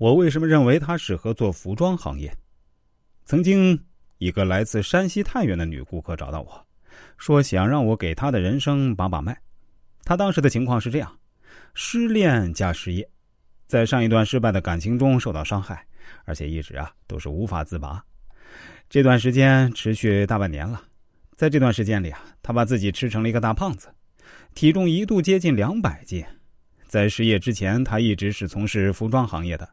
我为什么认为他适合做服装行业？曾经，一个来自山西太原的女顾客找到我，说想让我给她的人生把把脉。她当时的情况是这样：失恋加失业，在上一段失败的感情中受到伤害，而且一直啊都是无法自拔。这段时间持续大半年了，在这段时间里啊，她把自己吃成了一个大胖子，体重一度接近两百斤。在失业之前，他一直是从事服装行业的。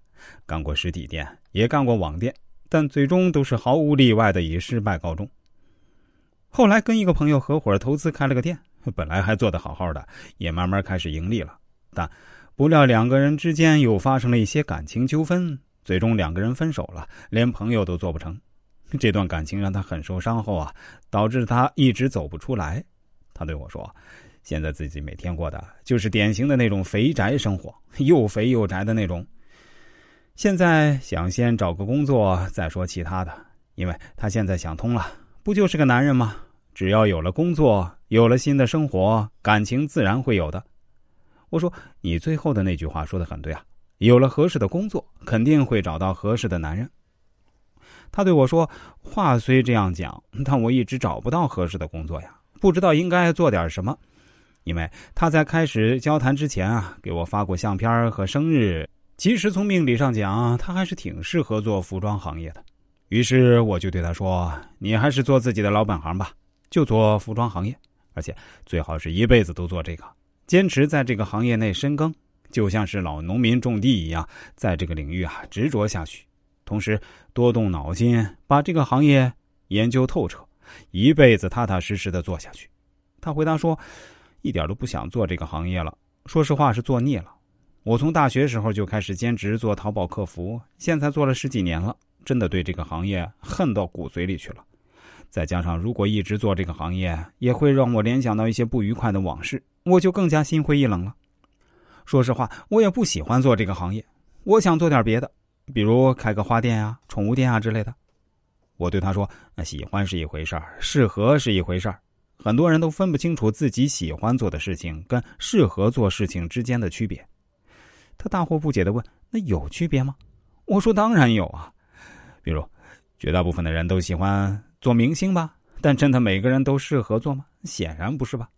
干过实体店，也干过网店，但最终都是毫无例外的以失败告终。后来跟一个朋友合伙投资开了个店，本来还做得好好的，也慢慢开始盈利了。但不料两个人之间又发生了一些感情纠纷，最终两个人分手了，连朋友都做不成。这段感情让他很受伤后啊，导致他一直走不出来。他对我说：“现在自己每天过的就是典型的那种肥宅生活，又肥又宅的那种。”现在想先找个工作再说其他的，因为他现在想通了，不就是个男人吗？只要有了工作，有了新的生活，感情自然会有的。我说你最后的那句话说的很对啊，有了合适的工作，肯定会找到合适的男人。他对我说，话虽这样讲，但我一直找不到合适的工作呀，不知道应该做点什么。因为他在开始交谈之前啊，给我发过相片和生日。其实从命理上讲，他还是挺适合做服装行业的。于是我就对他说：“你还是做自己的老本行吧，就做服装行业，而且最好是一辈子都做这个，坚持在这个行业内深耕，就像是老农民种地一样，在这个领域啊执着下去，同时多动脑筋，把这个行业研究透彻，一辈子踏踏实实的做下去。”他回答说：“一点都不想做这个行业了，说实话是做腻了。”我从大学时候就开始兼职做淘宝客服，现在做了十几年了，真的对这个行业恨到骨髓里去了。再加上如果一直做这个行业，也会让我联想到一些不愉快的往事，我就更加心灰意冷了。说实话，我也不喜欢做这个行业，我想做点别的，比如开个花店啊、宠物店啊之类的。我对他说：“喜欢是一回事儿，适合是一回事儿。很多人都分不清楚自己喜欢做的事情跟适合做事情之间的区别。”他大惑不解的问：“那有区别吗？”我说：“当然有啊，比如，绝大部分的人都喜欢做明星吧，但真的每个人都适合做吗？显然不是吧。”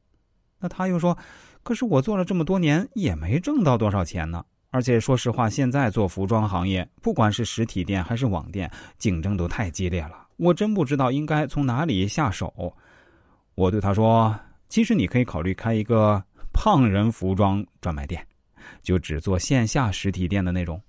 那他又说：“可是我做了这么多年，也没挣到多少钱呢。而且说实话，现在做服装行业，不管是实体店还是网店，竞争都太激烈了，我真不知道应该从哪里下手。”我对他说：“其实你可以考虑开一个胖人服装专卖店。”就只做线下实体店的那种。